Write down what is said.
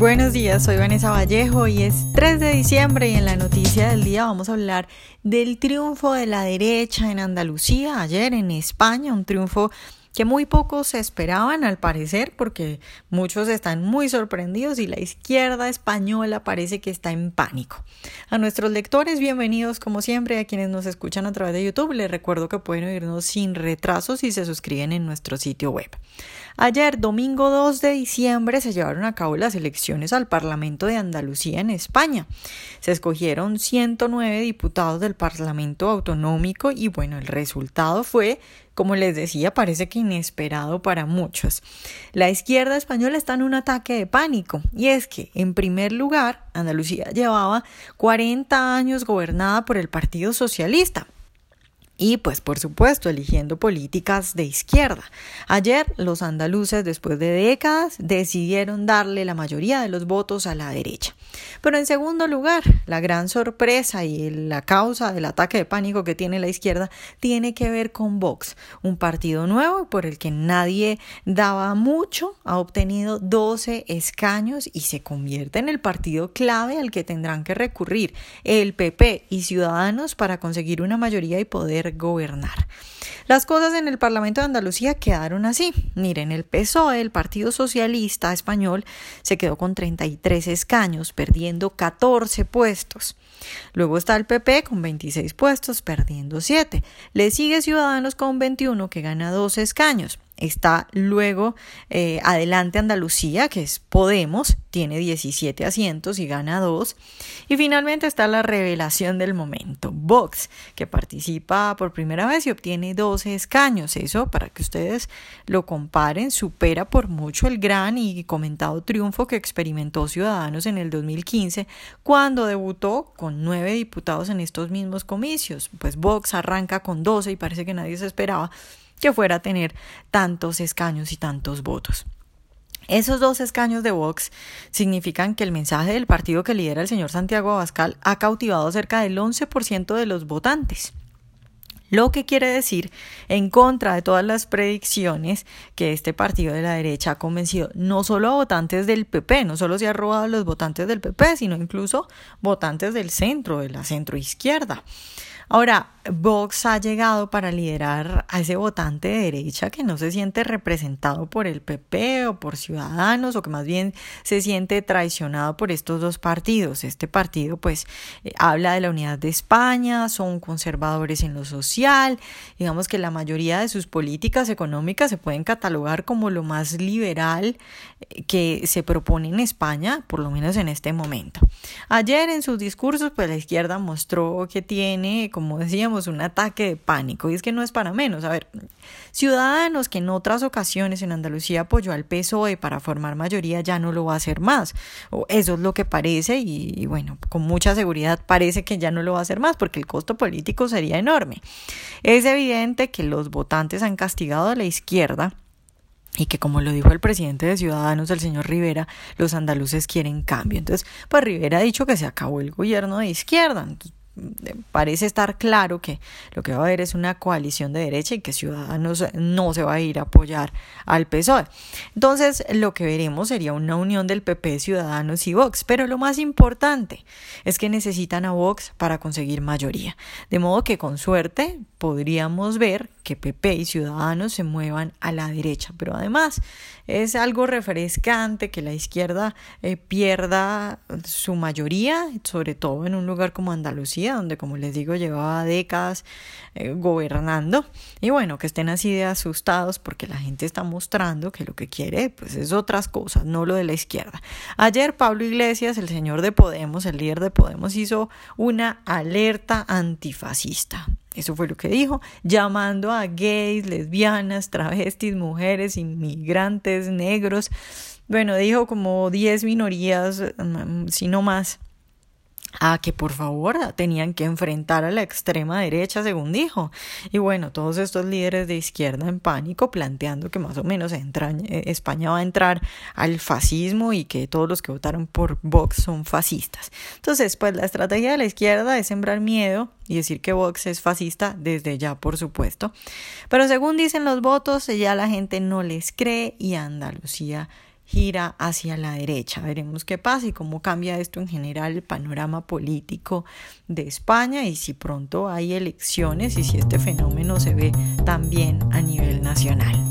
Buenos días, soy Vanessa Vallejo y es 3 de diciembre y en la noticia del día vamos a hablar del triunfo de la derecha en Andalucía ayer en España, un triunfo que muy pocos se esperaban al parecer porque muchos están muy sorprendidos y la izquierda española parece que está en pánico. A nuestros lectores, bienvenidos como siempre, a quienes nos escuchan a través de YouTube, les recuerdo que pueden oírnos sin retraso si se suscriben en nuestro sitio web. Ayer, domingo 2 de diciembre, se llevaron a cabo las elecciones al Parlamento de Andalucía en España. Se escogieron 109 diputados del Parlamento Autonómico y bueno, el resultado fue como les decía, parece que inesperado para muchos. La izquierda española está en un ataque de pánico y es que, en primer lugar, Andalucía llevaba 40 años gobernada por el Partido Socialista, y pues por supuesto eligiendo políticas de izquierda. Ayer los andaluces después de décadas decidieron darle la mayoría de los votos a la derecha. Pero en segundo lugar, la gran sorpresa y la causa del ataque de pánico que tiene la izquierda tiene que ver con Vox, un partido nuevo por el que nadie daba mucho, ha obtenido 12 escaños y se convierte en el partido clave al que tendrán que recurrir el PP y Ciudadanos para conseguir una mayoría y poder gobernar. Las cosas en el Parlamento de Andalucía quedaron así. Miren, el PSOE, el Partido Socialista Español, se quedó con 33 escaños, perdiendo 14 puestos. Luego está el PP con 26 puestos, perdiendo 7. Le sigue Ciudadanos con 21, que gana 12 escaños. Está luego eh, adelante Andalucía, que es Podemos, tiene 17 asientos y gana 2. Y finalmente está la revelación del momento, Vox, que participa por primera vez y obtiene 12 escaños. Eso, para que ustedes lo comparen, supera por mucho el gran y comentado triunfo que experimentó Ciudadanos en el 2015, cuando debutó con 9 diputados en estos mismos comicios. Pues Vox arranca con 12 y parece que nadie se esperaba que fuera a tener tantos escaños y tantos votos. Esos dos escaños de Vox significan que el mensaje del partido que lidera el señor Santiago Abascal ha cautivado cerca del 11% de los votantes. Lo que quiere decir, en contra de todas las predicciones, que este partido de la derecha ha convencido no solo a votantes del PP, no solo se ha robado a los votantes del PP, sino incluso votantes del centro, de la centroizquierda. Ahora, Vox ha llegado para liderar a ese votante de derecha que no se siente representado por el PP o por Ciudadanos o que más bien se siente traicionado por estos dos partidos. Este partido pues eh, habla de la unidad de España, son conservadores en lo social, digamos que la mayoría de sus políticas económicas se pueden catalogar como lo más liberal eh, que se propone en España, por lo menos en este momento. Ayer en sus discursos pues la izquierda mostró que tiene decíamos, un ataque de pánico. Y es que no es para menos. A ver, Ciudadanos que en otras ocasiones en Andalucía apoyó al PSOE para formar mayoría ya no lo va a hacer más. O eso es lo que parece y, y bueno, con mucha seguridad parece que ya no lo va a hacer más porque el costo político sería enorme. Es evidente que los votantes han castigado a la izquierda y que como lo dijo el presidente de Ciudadanos, el señor Rivera, los andaluces quieren cambio. Entonces, pues Rivera ha dicho que se acabó el gobierno de izquierda. Entonces, parece estar claro que lo que va a haber es una coalición de derecha y que Ciudadanos no se va a ir a apoyar al PSOE. Entonces, lo que veremos sería una unión del PP, Ciudadanos y Vox. Pero lo más importante es que necesitan a Vox para conseguir mayoría. De modo que con suerte podríamos ver que PP y Ciudadanos se muevan a la derecha. Pero además es algo refrescante que la izquierda eh, pierda su mayoría, sobre todo en un lugar como Andalucía, donde como les digo llevaba décadas eh, gobernando. Y bueno, que estén así de asustados porque la gente está mostrando que lo que quiere pues es otras cosas, no lo de la izquierda. Ayer Pablo Iglesias, el señor de Podemos, el líder de Podemos, hizo una alerta antifascista. Eso fue lo que dijo, llamando a gays, lesbianas, travestis, mujeres, inmigrantes, negros. Bueno, dijo como 10 minorías, mm, si no más a que por favor tenían que enfrentar a la extrema derecha, según dijo. Y bueno, todos estos líderes de izquierda en pánico planteando que más o menos eh, España va a entrar al fascismo y que todos los que votaron por Vox son fascistas. Entonces, pues la estrategia de la izquierda es sembrar miedo y decir que Vox es fascista desde ya, por supuesto. Pero según dicen los votos, ya la gente no les cree y Andalucía gira hacia la derecha. Veremos qué pasa y cómo cambia esto en general el panorama político de España y si pronto hay elecciones y si este fenómeno se ve también a nivel nacional.